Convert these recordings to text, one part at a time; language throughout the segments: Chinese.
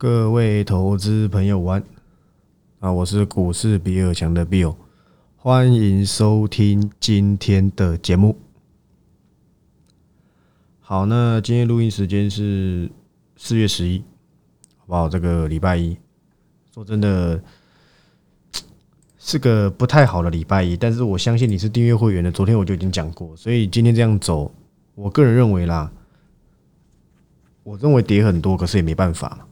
各位投资朋友，晚啊！我是股市比尔强的 Bill，欢迎收听今天的节目。好，那今天录音时间是四月十一，好不好？这个礼拜一，说真的是个不太好的礼拜一，但是我相信你是订阅会员的，昨天我就已经讲过，所以今天这样走，我个人认为啦，我认为跌很多，可是也没办法嘛。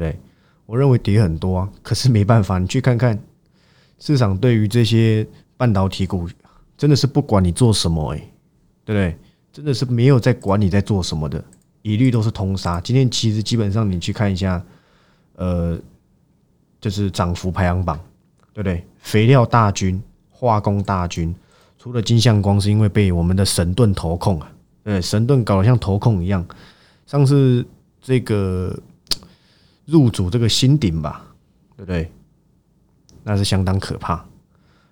对？我认为跌很多啊，可是没办法，你去看看市场对于这些半导体股，真的是不管你做什么，哎，对不对？真的是没有在管你在做什么的，一律都是通杀。今天其实基本上你去看一下，呃，就是涨幅排行榜，对不对？肥料大军、化工大军，除了金相光是因为被我们的神盾投控啊，对，神盾搞得像投控一样，上次这个。入主这个新鼎吧，对不对？那是相当可怕，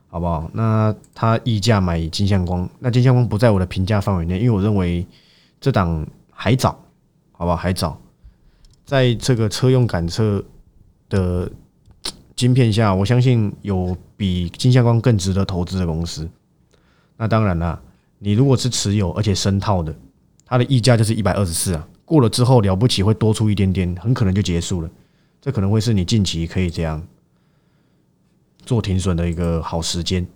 好不好？那他溢价买金相光，那金相光不在我的评价范围内，因为我认为这档还早，好不好？还早，在这个车用感测的晶片下，我相信有比金相光更值得投资的公司。那当然了，你如果是持有而且深套的，它的溢价就是一百二十四啊。过了之后了不起会多出一点点，很可能就结束了。这可能会是你近期可以这样做停损的一个好时间。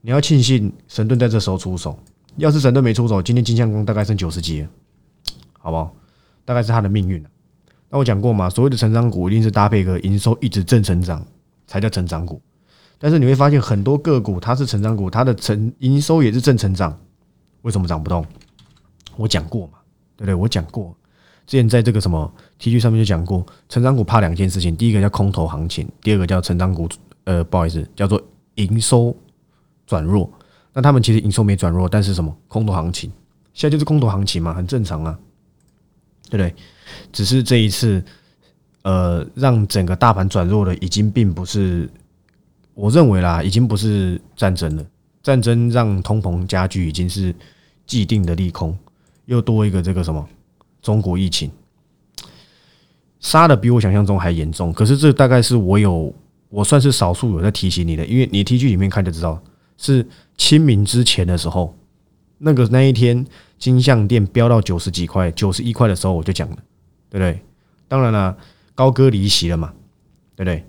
你要庆幸神盾在这时候出手，要是神盾没出手，今天金相公大概剩九十几，好不好？大概是他的命运那我讲过嘛，所谓的成长股一定是搭配一个营收一直正成长才叫成长股。但是你会发现很多个股它是成长股，它的成营收也是正成长，为什么涨不动？我讲过嘛。对不对？我讲过，之前在这个什么 T G 上面就讲过，成长股怕两件事情，第一个叫空头行情，第二个叫成长股，呃，不好意思，叫做营收转弱。那他们其实营收没转弱，但是什么空头行情，现在就是空头行情嘛，很正常啊，对不对？只是这一次，呃，让整个大盘转弱的，已经并不是我认为啦，已经不是战争了，战争让通膨加剧，已经是既定的利空。又多一个这个什么中国疫情，杀的比我想象中还严重。可是这大概是我有，我算是少数有在提醒你的，因为你 T G 里面看就知道，是清明之前的时候，那个那一天金项店飙到九十几块、九十一块的时候，我就讲了，对不对？当然了，高歌离席了嘛，对不对？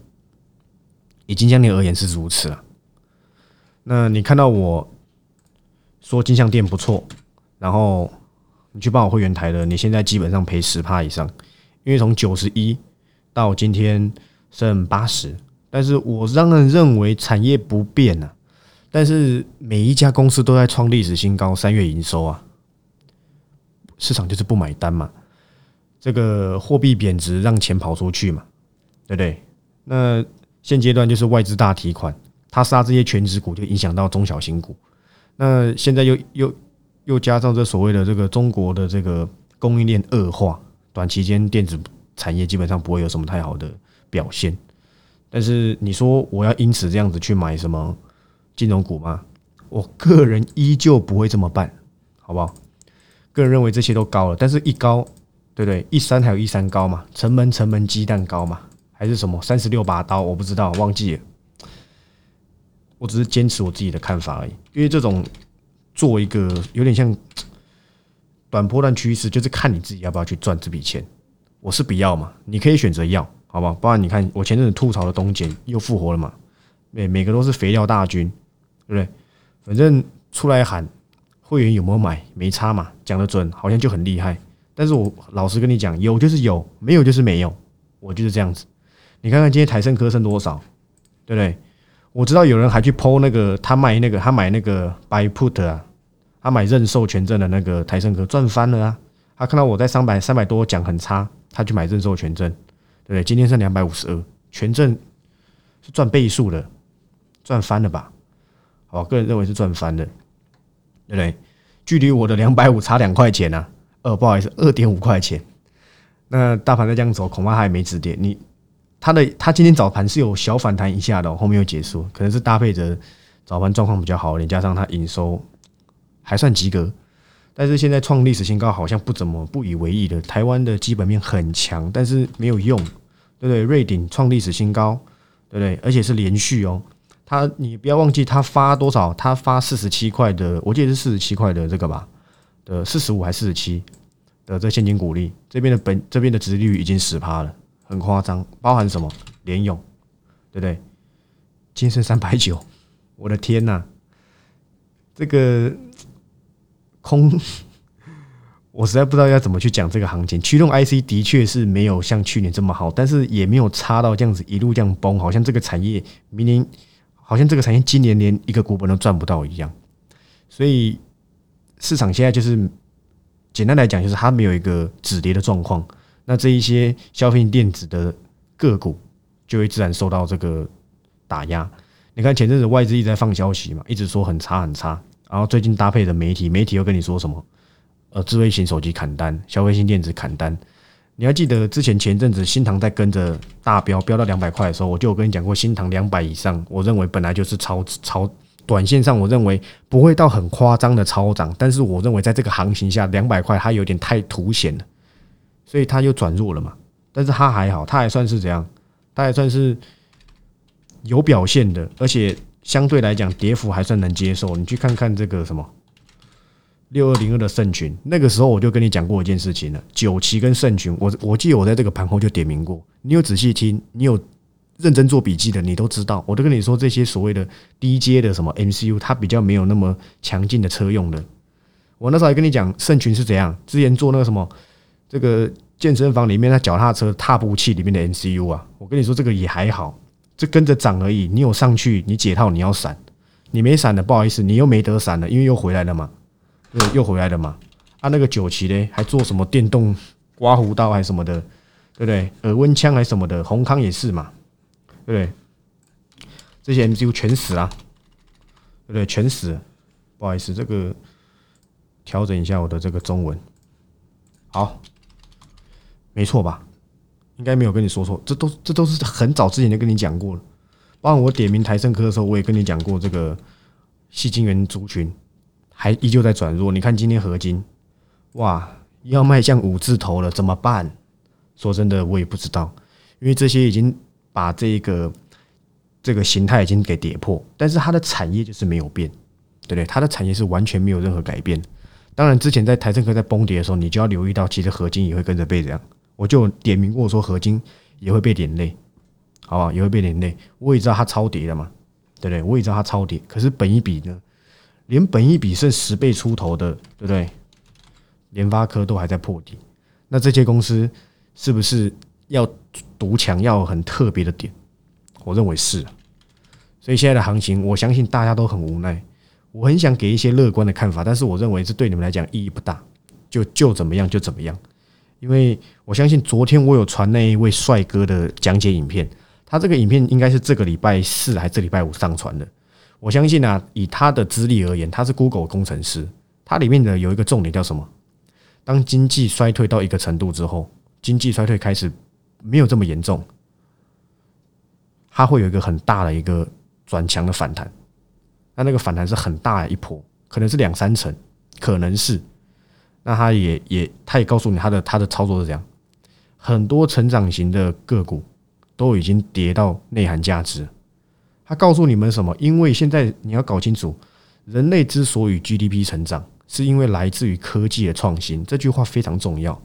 以金项店而言是如此啊。那你看到我说金项店不错，然后。你去帮我会员台的，你现在基本上赔十趴以上，因为从九十一到今天剩八十，但是我仍然认为产业不变啊，但是每一家公司都在创历史新高，三月营收啊，市场就是不买单嘛，这个货币贬值让钱跑出去嘛，对不对？那现阶段就是外资大提款，他杀这些全职股就影响到中小型股，那现在又又。又加上这所谓的这个中国的这个供应链恶化，短期间电子产业基本上不会有什么太好的表现。但是你说我要因此这样子去买什么金融股吗？我个人依旧不会这么办，好不好？个人认为这些都高了，但是一高，对不对？一山还有一山高嘛，城门城门鸡蛋高嘛，还是什么三十六把刀？我不知道，忘记了。我只是坚持我自己的看法而已，因为这种。做一个有点像短波段趋势，就是看你自己要不要去赚这笔钱。我是不要嘛，你可以选择要，好不好？不然你看我前阵子吐槽的东碱又复活了嘛，每每个都是肥料大军，对不对？反正出来喊会员有没有买没差嘛，讲的准好像就很厉害。但是我老实跟你讲，有就是有，没有就是没有，我就是这样子。你看看今天台盛科剩多少，对不对？我知道有人还去剖那个，他卖那个，他买那个 buy put 啊，他买认授权证的那个台盛科赚翻了啊！他看到我在三百三百多讲很差，他去买认授权证，对不对？今天是两百五十二，权证是赚倍数的，赚翻了吧？好，个人认为是赚翻的，对不对？距离我的两百五差两块钱呢，呃，不好意思，二点五块钱。那大盘再这样走，恐怕还没止跌。你。他的他今天早盘是有小反弹一下的，后面又结束，可能是搭配着早盘状况比较好，点，加上他营收还算及格，但是现在创历史新高，好像不怎么不以为意的。台湾的基本面很强，但是没有用，对不对？瑞鼎创历史新高，对不对？而且是连续哦。他你不要忘记，他发多少？他发四十七块的，我记得是四十七块的这个吧？的四十五还四十七的这现金股利？这边的本这边的值率已经十趴了，很夸张。包含什么？联勇，对不对？今升三百九，我的天呐！这个。空，我实在不知道要怎么去讲这个行情。驱动 IC 的确是没有像去年这么好，但是也没有差到这样子一路这样崩，好像这个产业明年，好像这个产业今年连一个股本都赚不到一样。所以市场现在就是简单来讲，就是它没有一个止跌的状况。那这一些消费电子的个股就会自然受到这个打压。你看前阵子外资一直在放消息嘛，一直说很差很差。然后最近搭配的媒体，媒体又跟你说什么？呃，智慧型手机砍单，消费性电子砍单。你还记得之前前阵子新塘在跟着大标飙到两百块的时候，我就有跟你讲过，新塘两百以上，我认为本来就是超超短线上，我认为不会到很夸张的超涨，但是我认为在这个行情下，两百块它有点太凸显了，所以它又转弱了嘛。但是它还好，它还算是怎样？它还算是有表现的，而且。相对来讲，跌幅还算能接受。你去看看这个什么六二零二的圣群，那个时候我就跟你讲过一件事情了。九旗跟圣群，我我记得我在这个盘后就点名过。你有仔细听，你有认真做笔记的，你都知道。我都跟你说，这些所谓的低阶的什么 MCU，它比较没有那么强劲的车用的。我那时候还跟你讲，圣群是怎样，之前做那个什么这个健身房里面那脚踏车踏步器里面的 MCU 啊，我跟你说这个也还好。这跟着涨而已，你有上去，你解套你要闪，你没闪的，不好意思，你又没得闪了，因为又回来了嘛，对，又回来了嘛。啊，那个九旗嘞，还做什么电动刮胡刀还什么的，对不对？耳温枪还什么的，宏康也是嘛，对不对？这些 MCU 全死了，对不对？全死。不好意思，这个调整一下我的这个中文，好，没错吧？应该没有跟你说错，这都这都是很早之前就跟你讲过了。包括我点名台盛科的时候，我也跟你讲过，这个细晶圆族群还依旧在转弱。你看今天合金，哇，要迈向五字头了，怎么办？说真的，我也不知道，因为这些已经把这个这个形态已经给跌破，但是它的产业就是没有变，对不对？它的产业是完全没有任何改变。当然，之前在台盛科在崩跌的时候，你就要留意到，其实合金也会跟着被这样。我就点名过说，合金也会被连累，好不好？也会被连累。我也知道它超跌了嘛，对不对？我也知道它超跌，可是本一比呢，连本一比剩十倍出头的，对不对？联发科都还在破底，那这些公司是不是要独强，要很特别的点？我认为是。所以现在的行情，我相信大家都很无奈。我很想给一些乐观的看法，但是我认为这对你们来讲意义不大，就就怎么样就怎么样。因为我相信昨天我有传那一位帅哥的讲解影片，他这个影片应该是这个礼拜四还是这礼拜五上传的。我相信啊，以他的资历而言，他是 Google 工程师，他里面的有一个重点叫什么？当经济衰退到一个程度之后，经济衰退开始没有这么严重，它会有一个很大的一个转强的反弹。那那个反弹是很大一波，可能是两三成，可能是。那他也也，他也告诉你他的他的操作是这样，很多成长型的个股都已经跌到内涵价值。他告诉你们什么？因为现在你要搞清楚，人类之所以 GDP 成长，是因为来自于科技的创新。这句话非常重要。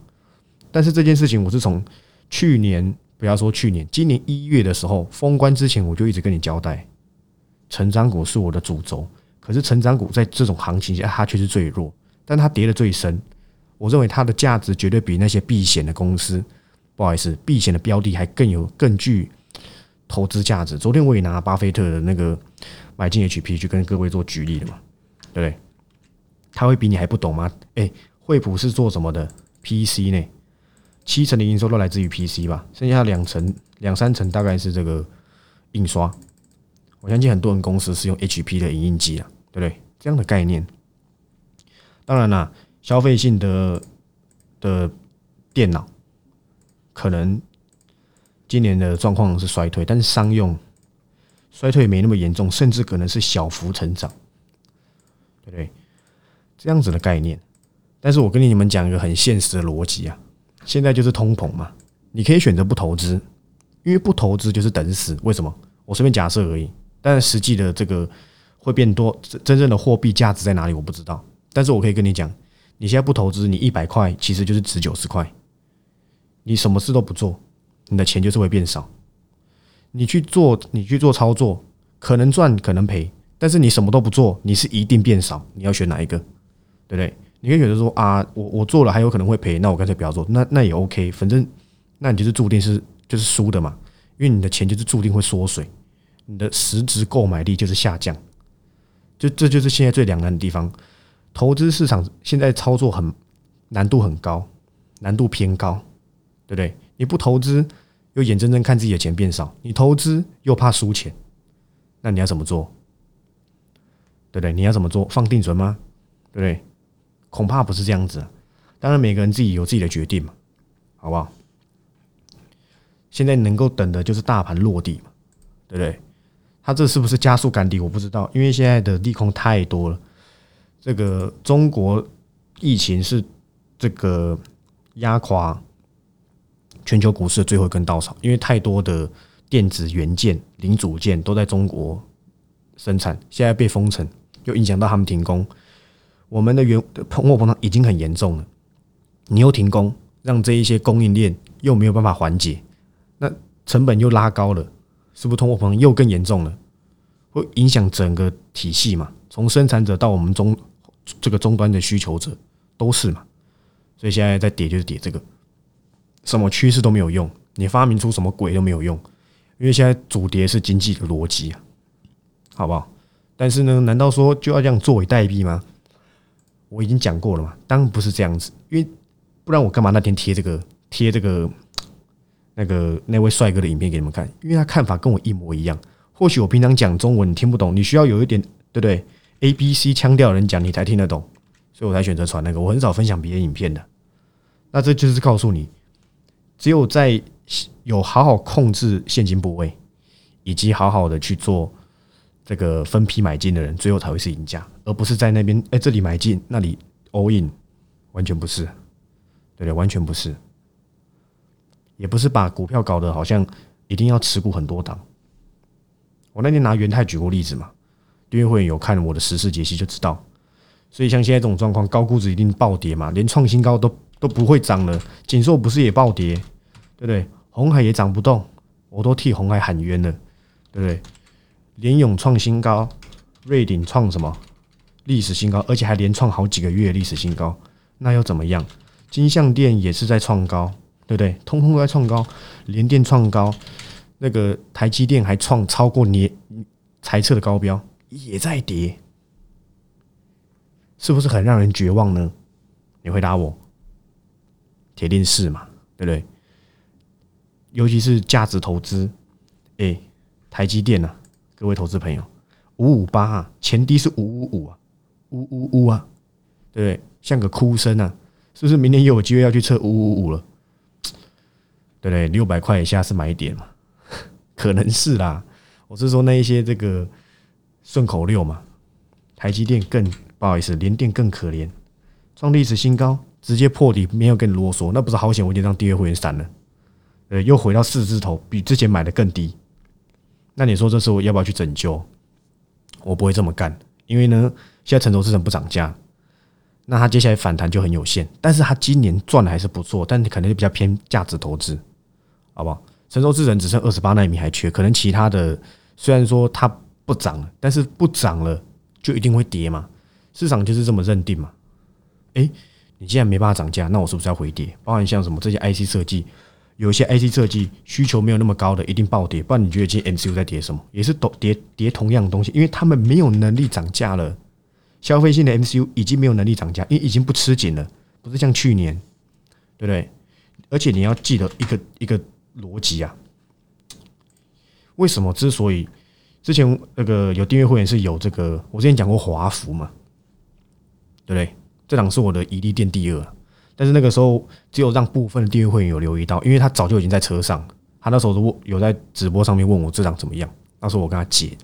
但是这件事情，我是从去年不要说去年，今年一月的时候封关之前，我就一直跟你交代，成长股是我的主轴。可是成长股在这种行情下，它却是最弱。但它跌的最深，我认为它的价值绝对比那些避险的公司，不好意思，避险的标的还更有更具投资价值。昨天我也拿巴菲特的那个买进 HP 去跟各位做举例的嘛，对不对？他会比你还不懂吗？哎，惠普是做什么的？PC 呢？七成的营收都来自于 PC 吧，剩下两成两三成大概是这个印刷。我相信很多人公司是用 HP 的影印机啊，对不对？这样的概念。当然啦，消费性的的电脑可能今年的状况是衰退，但是商用衰退没那么严重，甚至可能是小幅成长，对不对？这样子的概念，但是我跟你们讲一个很现实的逻辑啊，现在就是通膨嘛，你可以选择不投资，因为不投资就是等死。为什么？我随便假设而已，但实际的这个会变多，真正的货币价值在哪里我不知道。但是我可以跟你讲，你现在不投资，你一百块其实就是值九十块。你什么事都不做，你的钱就是会变少。你去做，你去做操作，可能赚可能赔，但是你什么都不做，你是一定变少。你要选哪一个？对不对？你可以选择说啊，我我做了还有可能会赔，那我干脆不要做，那那也 OK，反正那你就是注定是就是输的嘛，因为你的钱就是注定会缩水，你的实质购买力就是下降，就这就是现在最两难的地方。投资市场现在操作很难度很高，难度偏高，对不对？你不投资又眼睁睁看自己的钱变少，你投资又怕输钱，那你要怎么做？对不对？你要怎么做？放定存吗？对不对？恐怕不是这样子，当然每个人自己有自己的决定嘛，好不好？现在能够等的就是大盘落地嘛，对不对？它这是不是加速赶底？我不知道，因为现在的利空太多了。这个中国疫情是这个压垮全球股市的最后一根稻草，因为太多的电子元件、零组件都在中国生产，现在被封城，又影响到他们停工。我们的原通货膨胀已经很严重了，你又停工，让这一些供应链又没有办法缓解，那成本又拉高了，是不是通货膨胀又更严重了？会影响整个体系嘛？从生产者到我们中这个终端的需求者都是嘛？所以现在在跌就是跌这个，什么趋势都没有用，你发明出什么鬼都没有用，因为现在主跌是经济的逻辑啊，好不好？但是呢，难道说就要这样作为代币吗？我已经讲过了嘛，当然不是这样子，因为不然我干嘛那天贴这个贴这个那个那位帅哥的影片给你们看？因为他看法跟我一模一样。或许我平常讲中文你听不懂，你需要有一点对不对？A B C 腔调人讲你才听得懂，所以我才选择传那个。我很少分享别人影片的。那这就是告诉你，只有在有好好控制现金部位，以及好好的去做。这个分批买进的人，最后才会是赢家，而不是在那边哎这里买进，那里 all in，完全不是，对对，完全不是，也不是把股票搞得好像一定要持股很多档。我那天拿元泰举过例子嘛，订阅会员有看我的实时解析就知道。所以像现在这种状况，高估值一定暴跌嘛，连创新高都都不会涨了。锦硕不是也暴跌，对不对？红海也涨不动，我都替红海喊冤了，对不对？联勇创新高，瑞鼎创什么历史新高，而且还连创好几个月历史新高，那又怎么样？金相店也是在创高，对不对？通通都在创高，联电创高，那个台积电还创超过年财测的高标，也在跌，是不是很让人绝望呢？你回答我，铁定是嘛，对不对？尤其是价值投资，哎，台积电呢？各位投资朋友，五五八啊，前低是五五五啊，五五五啊，对不对？像个哭声啊，是不是？明年又有机会要去测五五五了，对不对？六百块以下是买点嘛？可能是啦。我是说那一些这个顺口溜嘛。台积电更不好意思，联电更可怜，创历史新高，直接破底，没有跟你啰嗦，那不是好险？我已经让第二会员散了，呃，又回到四字头，比之前买的更低。那你说这时候要不要去拯救？我不会这么干，因为呢，现在成熟资产不涨价，那它接下来反弹就很有限。但是它今年赚的还是不错，但可能就比较偏价值投资，好不好？成熟智能只剩二十八纳米还缺，可能其他的虽然说它不涨了，但是不涨了就一定会跌嘛？市场就是这么认定嘛？诶，你既然没办法涨价，那我是不是要回跌？包含像什么这些 IC 设计？有一些 IC 设计需求没有那么高的，一定暴跌。不然你觉得今天 MCU 在跌什么？也是都跌跌同样的东西，因为他们没有能力涨价了。消费性的 MCU 已经没有能力涨价，因为已经不吃紧了，不是像去年，对不对？而且你要记得一个一个逻辑啊，为什么之所以之前那个有订阅会员是有这个，我之前讲过华福嘛，对不对？这档是我的一利店第二。但是那个时候，只有让部分的订阅会员有留意到，因为他早就已经在车上，他那时候问有在直播上面问我这张怎么样，那时候我跟他解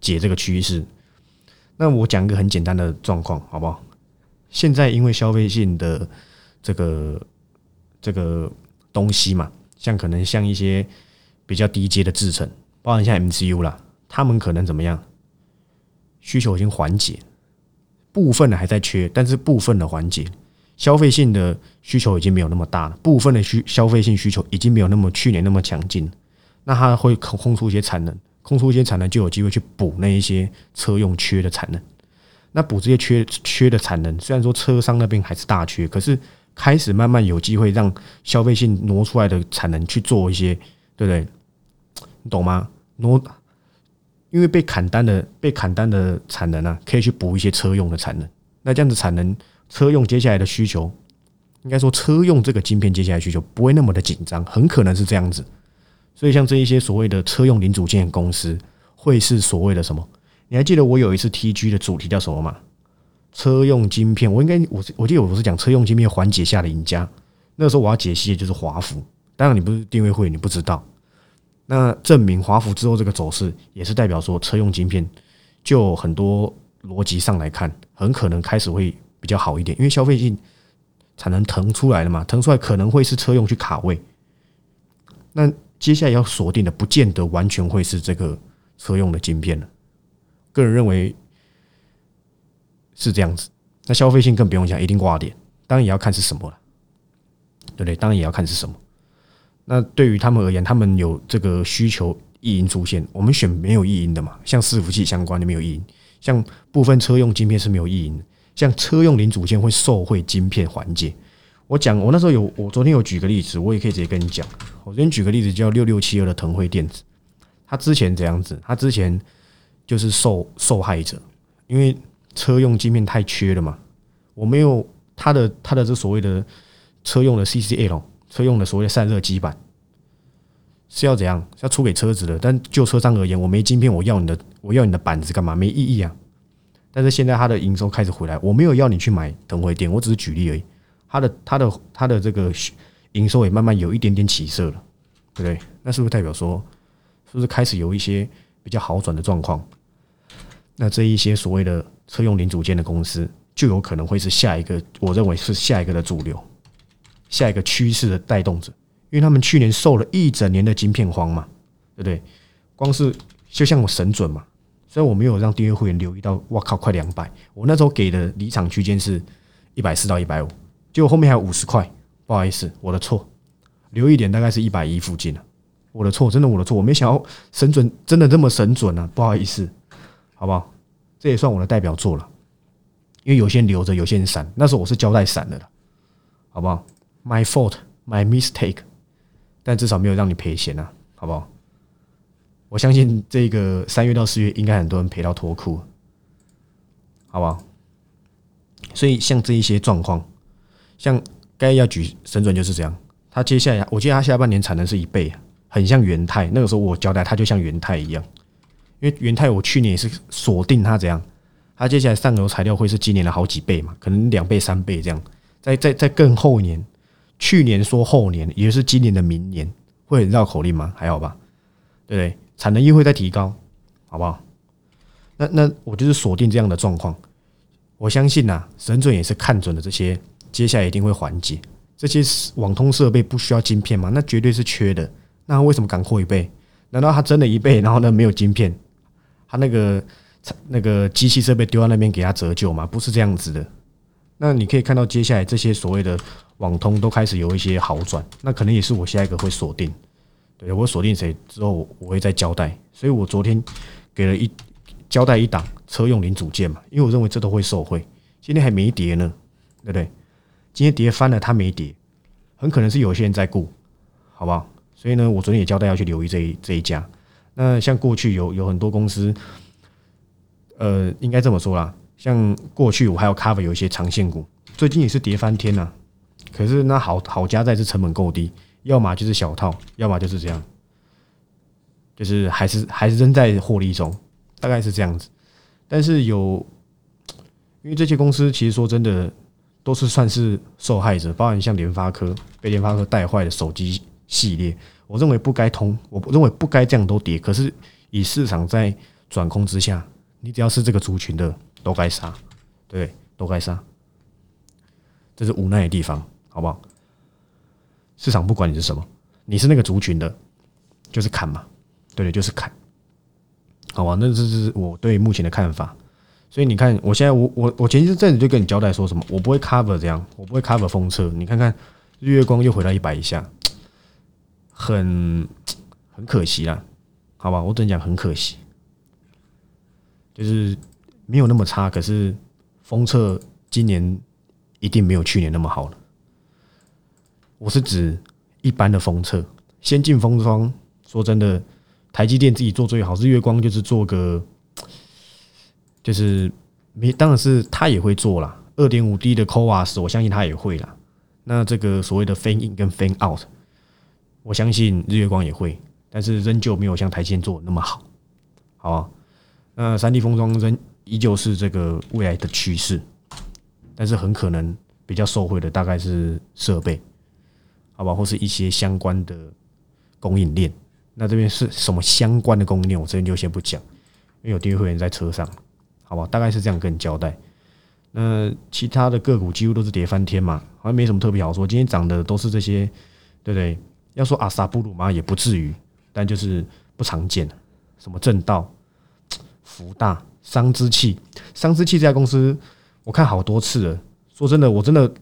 解这个趋势。那我讲一个很简单的状况，好不好？现在因为消费性的这个这个东西嘛，像可能像一些比较低阶的制程，包含像 MCU 啦，他们可能怎么样？需求已经缓解，部分的还在缺，但是部分的缓解，消费性的需求已经没有那么大了，部分的需消费性需求已经没有那么去年那么强劲，那它会空空出一些产能，空出一些产能就有机会去补那一些车用缺的产能。那补这些缺缺的产能，虽然说车商那边还是大缺，可是开始慢慢有机会让消费性挪出来的产能去做一些，对不对？你懂吗？挪。因为被砍单的被砍单的产能啊，可以去补一些车用的产能。那这样子产能，车用接下来的需求，应该说车用这个晶片接下来需求不会那么的紧张，很可能是这样子。所以像这一些所谓的车用零组件公司，会是所谓的什么？你还记得我有一次 TG 的主题叫什么吗？车用晶片，我应该我我记得我是讲车用晶片缓解下的赢家。那时候我要解析的就是华孚，当然你不是定位会，你不知道。那证明华孚之后这个走势，也是代表说车用晶片就很多逻辑上来看，很可能开始会比较好一点，因为消费性产能腾出来了嘛，腾出来可能会是车用去卡位。那接下来要锁定的，不见得完全会是这个车用的晶片了。个人认为是这样子。那消费性更不用讲，一定挂点，当然也要看是什么了，对不对？当然也要看是什么。那对于他们而言，他们有这个需求异音出现，我们选没有异音的嘛？像伺服器相关的没有异音，像部分车用晶片是没有异音，像车用零组件会受惠晶片环节。我讲，我那时候有，我昨天有举个例子，我也可以直接跟你讲。我昨天举个例子，叫六六七二的腾辉电子，他之前这样子，他之前就是受受害者，因为车用晶片太缺了嘛。我没有他的他的这所谓的车用的 CCL。车用的所谓的散热基板是要怎样？要出给车子的。但就车商而言，我没晶片，我要你的，我要你的板子干嘛？没意义啊。但是现在它的营收开始回来，我没有要你去买腾辉电，我只是举例而已。它的它的它的这个营收也慢慢有一点点起色了，对不对？那是不是代表说，是不是开始有一些比较好转的状况？那这一些所谓的车用零组件的公司，就有可能会是下一个，我认为是下一个的主流。下一个趋势的带动者，因为他们去年受了一整年的晶片荒嘛，对不对？光是就像我神准嘛，虽然我没有让订阅会员留意到，哇靠，快两百！我那时候给的离场区间是一百四到一百五，结果后面还有五十块，不好意思，我的错，留一点大概是一百一附近了，我的错，真的我的错，我没想到神准真的这么神准啊，不好意思，好不好？这也算我的代表作了，因为有些人留着，有些人闪，那时候我是交代闪的了，好不好？My fault, my mistake，但至少没有让你赔钱啊，好不好？我相信这个三月到四月应该很多人赔到脱裤，好不好？所以像这一些状况，像该要举神准就是这样。他接下来，我记得他下半年产能是一倍，很像元泰。那个时候我交代他就像元泰一样，因为元泰我去年也是锁定他怎样，他接下来上游材料会是今年的好几倍嘛，可能两倍三倍这样，在在在更后年。去年说后年，也就是今年的明年，会很绕口令吗？还好吧，对？产能又会在提高，好不好？那那我就是锁定这样的状况。我相信呐，神准也是看准了这些，接下来一定会缓解。这些网通设备不需要晶片吗？那绝对是缺的。那为什么敢扩一倍？难道他真的一倍，然后呢没有晶片？他那个那个机器设备丢到那边给他折旧吗？不是这样子的。那你可以看到接下来这些所谓的。网通都开始有一些好转，那可能也是我下一个会锁定。对我锁定谁之后，我会再交代。所以我昨天给了一交代一档车用零组件嘛，因为我认为这都会受惠。今天还没跌呢，对不对？今天跌翻了，它没跌，很可能是有些人在顾，好不好？所以呢，我昨天也交代要去留意这一这一家。那像过去有有很多公司，呃，应该这么说啦，像过去我还有 cover 有一些长线股，最近也是跌翻天呐。可是那好好加在是成本够低，要么就是小套，要么就是这样，就是还是还是仍在获利中，大概是这样子。但是有，因为这些公司其实说真的都是算是受害者，包含像联发科被联发科带坏的手机系列，我认为不该通，我认为不该这样都跌。可是以市场在转空之下，你只要是这个族群的都该杀，对，都该杀。这是无奈的地方，好不好？市场不管你是什么，你是那个族群的，就是砍嘛，对对，就是砍，好吧？那这是我对目前的看法。所以你看，我现在我我我前一阵子就跟你交代说什么，我不会 cover 这样，我不会 cover 封测。你看看日月光又回到一百以下，很很可惜啦，好吧？我只能讲很可惜，就是没有那么差，可是封测今年一定没有去年那么好了。我是指一般的封测，先进封装。说真的，台积电自己做最好，日月光就是做个。就是没，当然是他也会做啦。二点五 D 的 CoWAS，我相信他也会啦。那这个所谓的 Fan In 跟 Fan Out，我相信日月光也会，但是仍旧没有像台积电做的那么好，好啊？那三 D 封装仍依旧是这个未来的趋势，但是很可能比较受惠的大概是设备，好吧？或是一些相关的供应链。那这边是什么相关的供应链？我这边就先不讲，因为有订阅会员在车上。好吧，大概是这样跟你交代。那其他的个股几乎都是跌翻天嘛，好像没什么特别好说。今天涨的都是这些，对不对？要说阿萨布鲁嘛，也不至于，但就是不常见。什么正道、福大、商之气、商之气这家公司，我看好多次了。说真的，我真的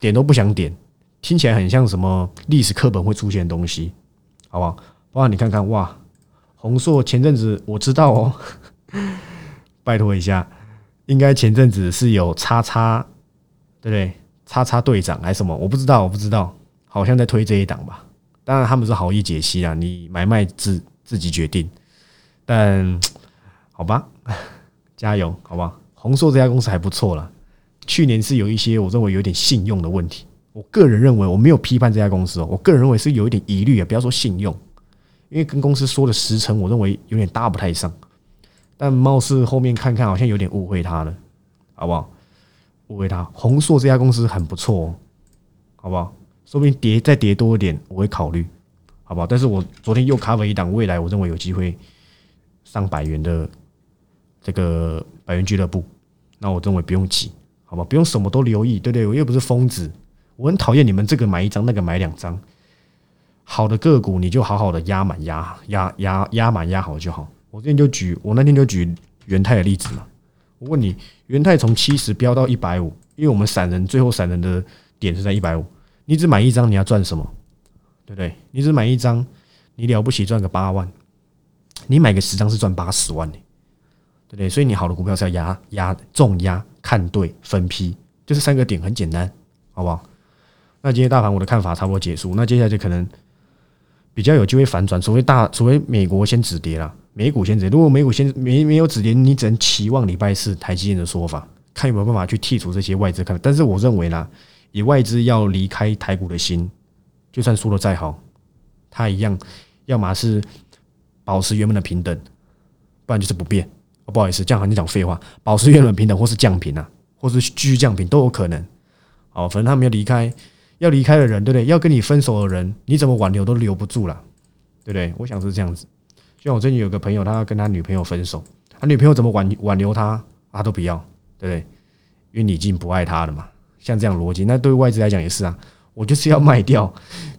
点都不想点，听起来很像什么历史课本会出现的东西，好不好？哇，你看看哇，红硕前阵子我知道哦。拜托一下，应该前阵子是有叉叉，对不对？叉叉队长还是什么？我不知道，我不知道，好像在推这一档吧。当然他们是好意解析啊，你买卖自自己决定。但 好吧，加油，好吧。红硕这家公司还不错了，去年是有一些我认为有点信用的问题。我个人认为我没有批判这家公司哦，我个人认为是有一点疑虑啊，不要说信用，因为跟公司说的时程，我认为有点搭不太上。但貌似后面看看好像有点误会他了，好不好？误会他，宏硕这家公司很不错，哦好不好？说不定跌再跌多一点，我会考虑，好不好？但是我昨天又卡了一档，未来我认为有机会上百元的这个百元俱乐部，那我认为不用急，好吧？不用什么都留意，对不对？我又不是疯子，我很讨厌你们这个买一张，那个买两张，好的个股你就好好的压满压压压压满压好就好。我之前就举，我那天就举元泰的例子嘛。我问你，元泰从七十飙到一百五，因为我们散人最后散人的点是在一百五，你只买一张，你要赚什么？对不对？你只买一张，你了不起赚个八万，你买个十张是赚八十万呢，对不对？所以你好的股票是要压压重压看对分批，就是三个点很简单，好不好？那今天大盘我的看法差不多结束，那接下来就可能比较有机会反转，除非大除非美国先止跌了。美股先止跌，如果美股先没没有止跌，你只能期望礼拜四台积电的说法，看有没有办法去剔除这些外资看。但是我认为呢，以外资要离开台股的心，就算说的再好，它一样，要么是保持原本的平等，不然就是不变。不好意思，这样好像讲废话，保持原本平等，或是降频啊，或是继续降频都有可能。好，反正他们要离开，要离开的人，对不对？要跟你分手的人，你怎么挽留都留不住了，对不对？我想是这样子。就像我最近有个朋友，他要跟他女朋友分手，他女朋友怎么挽挽留他，他都不要，对不对？因为你已经不爱他了嘛。像这样逻辑，那对外资来讲也是啊。我就是要卖掉，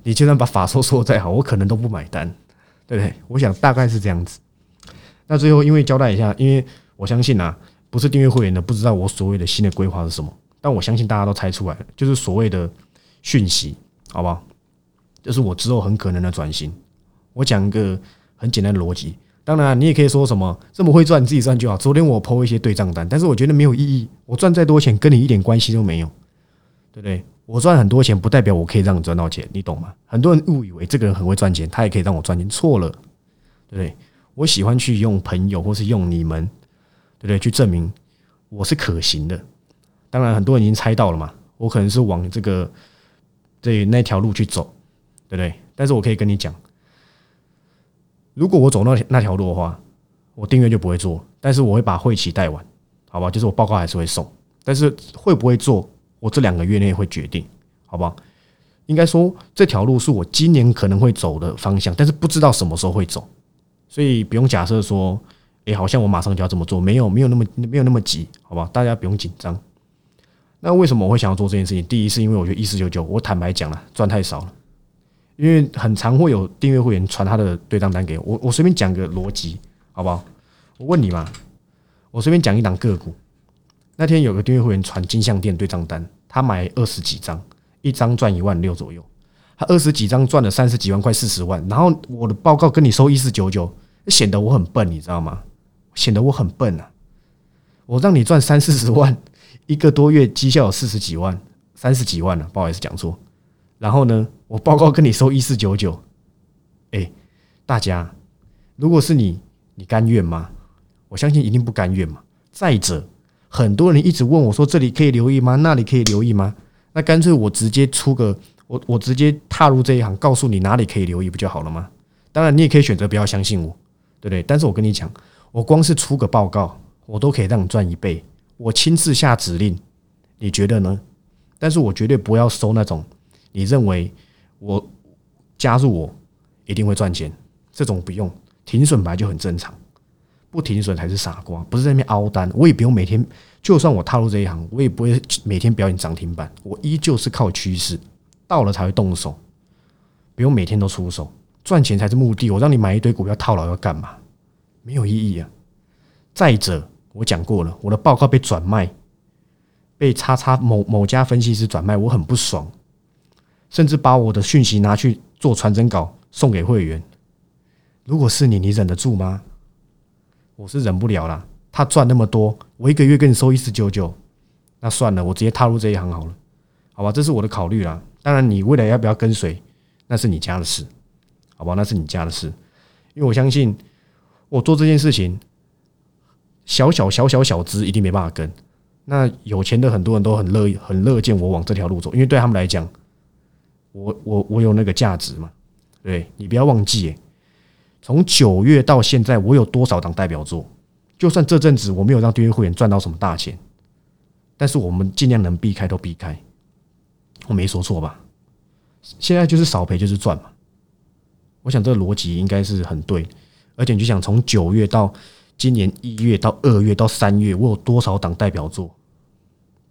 你就算把法说说再好，我可能都不买单，对不对？我想大概是这样子。那最后，因为交代一下，因为我相信啊，不是订阅会员的不知道我所谓的新的规划是什么，但我相信大家都猜出来了，就是所谓的讯息，好不好？就是我之后很可能的转型。我讲一个。很简单的逻辑，当然你也可以说什么这么会赚，你自己赚就好。昨天我抛一些对账单，但是我觉得没有意义。我赚再多钱，跟你一点关系都没有，对不对？我赚很多钱，不代表我可以让你赚到钱，你懂吗？很多人误以为这个人很会赚钱，他也可以让我赚钱，错了，对不对？我喜欢去用朋友，或是用你们，对不对？去证明我是可行的。当然，很多人已经猜到了嘛，我可能是往这个对那条路去走，对不对？但是我可以跟你讲。如果我走那那条路的话，我订阅就不会做，但是我会把会期带完，好吧？就是我报告还是会送，但是会不会做，我这两个月内会决定，好不好？应该说这条路是我今年可能会走的方向，但是不知道什么时候会走，所以不用假设说，哎，好像我马上就要这么做，没有，没有那么没有那么急，好吧？大家不用紧张。那为什么我会想要做这件事情？第一是因为我觉得一四九九，我坦白讲了，赚太少了。因为很常会有订阅会员传他的对账单给我，我随便讲个逻辑，好不好？我问你嘛，我随便讲一档个股。那天有个订阅会员传金项店对账单，他买二十几张，一张赚一万六左右，他二十几张赚了三十几万，快四十万。然后我的报告跟你收一四九九，显得我很笨，你知道吗？显得我很笨啊！我让你赚三四十万，一个多月绩效有四十几万，三十几万了，不好意思讲错。然后呢，我报告跟你收一四九九，哎，大家，如果是你，你甘愿吗？我相信一定不甘愿嘛。再者，很多人一直问我说，这里可以留意吗？那里可以留意吗？那干脆我直接出个，我我直接踏入这一行，告诉你哪里可以留意不就好了吗？当然，你也可以选择不要相信我，对不对？但是我跟你讲。我光是出个报告，我都可以让你赚一倍。我亲自下指令，你觉得呢？但是我绝对不要收那种你认为我加入我一定会赚钱这种不用停损本来就很正常，不停损才是傻瓜。不是在那边凹单，我也不用每天，就算我踏入这一行，我也不会每天表演涨停板。我依旧是靠趋势到了才会动手，不用每天都出手，赚钱才是目的。我让你买一堆股票套牢要干嘛？没有意义啊！再者，我讲过了，我的报告被转卖，被叉叉某某家分析师转卖，我很不爽，甚至把我的讯息拿去做传真稿送给会员。如果是你，你忍得住吗？我是忍不了啦。他赚那么多，我一个月跟你收一四九九，那算了，我直接踏入这一行好了，好吧？这是我的考虑啦。当然，你未来要不要跟随，那是你家的事，好吧？那是你家的事，因为我相信。我做这件事情，小小小小小资一定没办法跟。那有钱的很多人都很乐、很乐见我往这条路走，因为对他们来讲，我我我有那个价值嘛。对你不要忘记，从九月到现在，我有多少档代表作？就算这阵子我没有让订阅会员赚到什么大钱，但是我们尽量能避开都避开。我没说错吧？现在就是少赔就是赚嘛。我想这个逻辑应该是很对。而且你就想从九月到今年一月到二月到三月，我有多少档代表作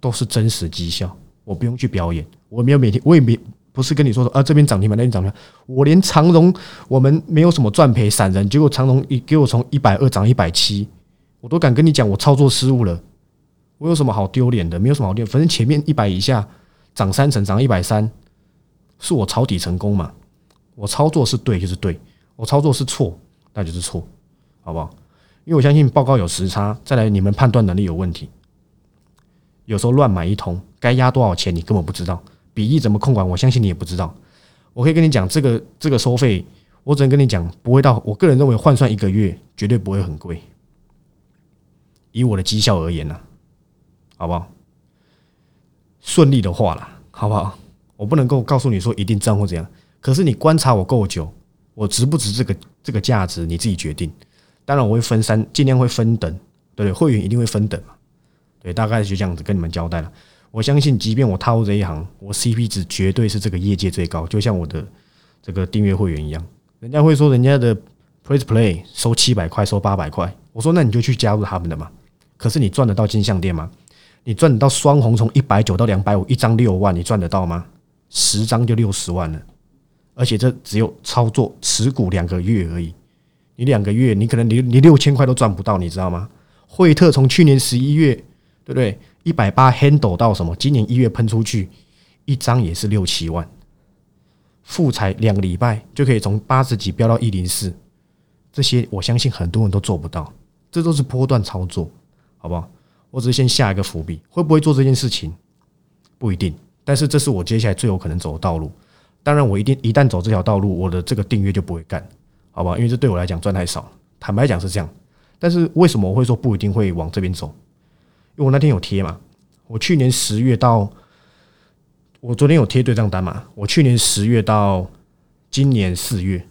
都是真实绩效，我不用去表演，我没有每天我也没不是跟你说说啊这边涨停板那边涨停板，我连长荣我们没有什么赚赔散人，结果长荣一给我从一百二涨一百七，我都敢跟你讲我操作失误了，我有什么好丢脸的？没有什么好丢，反正前面一百以下涨三成涨一百三，是我抄底成功嘛？我操作是对就是对，我操作是错。那就是错，好不好？因为我相信报告有时差，再来你们判断能力有问题，有时候乱买一通，该压多少钱你根本不知道，比例怎么控管，我相信你也不知道。我可以跟你讲，这个这个收费，我只能跟你讲，不会到。我个人认为换算一个月绝对不会很贵，以我的绩效而言呢，好不好？顺利的话啦，好不好？我不能够告诉你说一定这样或怎样，可是你观察我够久。我值不值这个这个价值，你自己决定。当然，我会分三，尽量会分等，对对？会员一定会分等嘛？对，大概就这样子跟你们交代了。我相信，即便我踏入这一行，我 CP 值绝对是这个业界最高，就像我的这个订阅会员一样。人家会说，人家的 Play Play 收七百块，收八百块。我说，那你就去加入他们的嘛。可是你赚得到金项店吗？你赚得到双红从一百九到两百五，一张六万，你赚得到吗？十张就六十万了。而且这只有操作持股两个月而已，你两个月你可能你你六千块都赚不到，你知道吗？惠特从去年十一月对不对一百八 handle 到什么？今年一月喷出去一张也是六七万，复才两个礼拜就可以从八十几飙到一零四，这些我相信很多人都做不到，这都是波段操作，好不好？我只是先下一个伏笔，会不会做这件事情不一定，但是这是我接下来最有可能走的道路。当然，我一定一旦走这条道路，我的这个订阅就不会干，好吧？因为这对我来讲赚太少。坦白讲是这样，但是为什么我会说不一定会往这边走？因为我那天有贴嘛，我去年十月到我昨天有贴对账单嘛，我去年十月到今年四月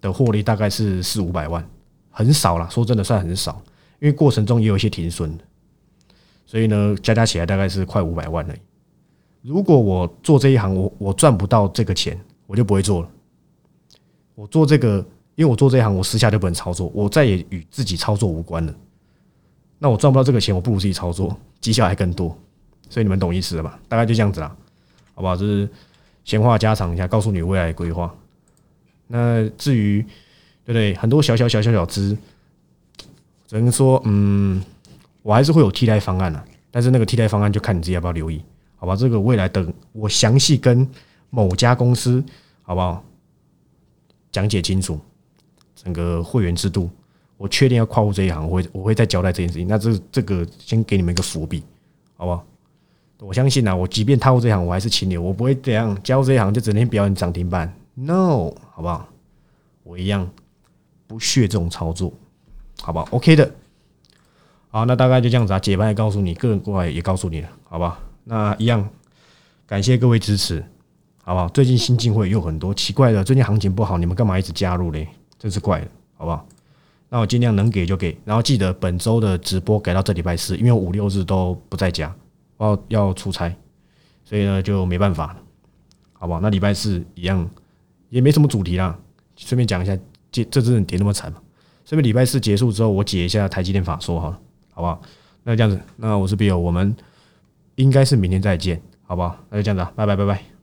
的获利大概是四五百万，很少了，说真的算很少，因为过程中也有一些停损，所以呢，加加起来大概是快五百万了。如果我做这一行，我我赚不到这个钱，我就不会做了。我做这个，因为我做这一行，我私下就不能操作，我再也与自己操作无关了。那我赚不到这个钱，我不如自己操作，绩效还更多，所以你们懂意思了吧？大概就这样子啦，好不好？就是闲话家常一下，告诉你未来规划。那至于对不对？很多小小小小小资，只能说，嗯，我还是会有替代方案的，但是那个替代方案就看你自己要不要留意，好吧？这个未来等我详细跟某家公司，好不好？讲解清楚整个会员制度，我确定要跨入这一行，我会我会再交代这件事情。那这这个先给你们一个伏笔，好不好？我相信啊，我即便踏入这一行，我还是清流，我不会这样加入这一行就整天表演涨停板，no，好不好？我一样。不屑这种操作，好不好？OK 的，好，那大概就这样子啊。解盘也告诉你，个人过来也告诉你了，好不好？那一样，感谢各位支持，好不好？最近新进会有很多奇怪的，最近行情不好，你们干嘛一直加入嘞？真是怪了，好不好？那我尽量能给就给，然后记得本周的直播改到这礼拜四，因为五六日都不在家，要要出差，所以呢就没办法，好不好？那礼拜四一样，也没什么主题啦，顺便讲一下。这这真的跌那么惨吗？这边礼拜四结束之后，我解一下台积电法说好了，好不好？那这样子，那我是 Bill，我们应该是明天再见，好不好？那就这样子，拜拜拜拜。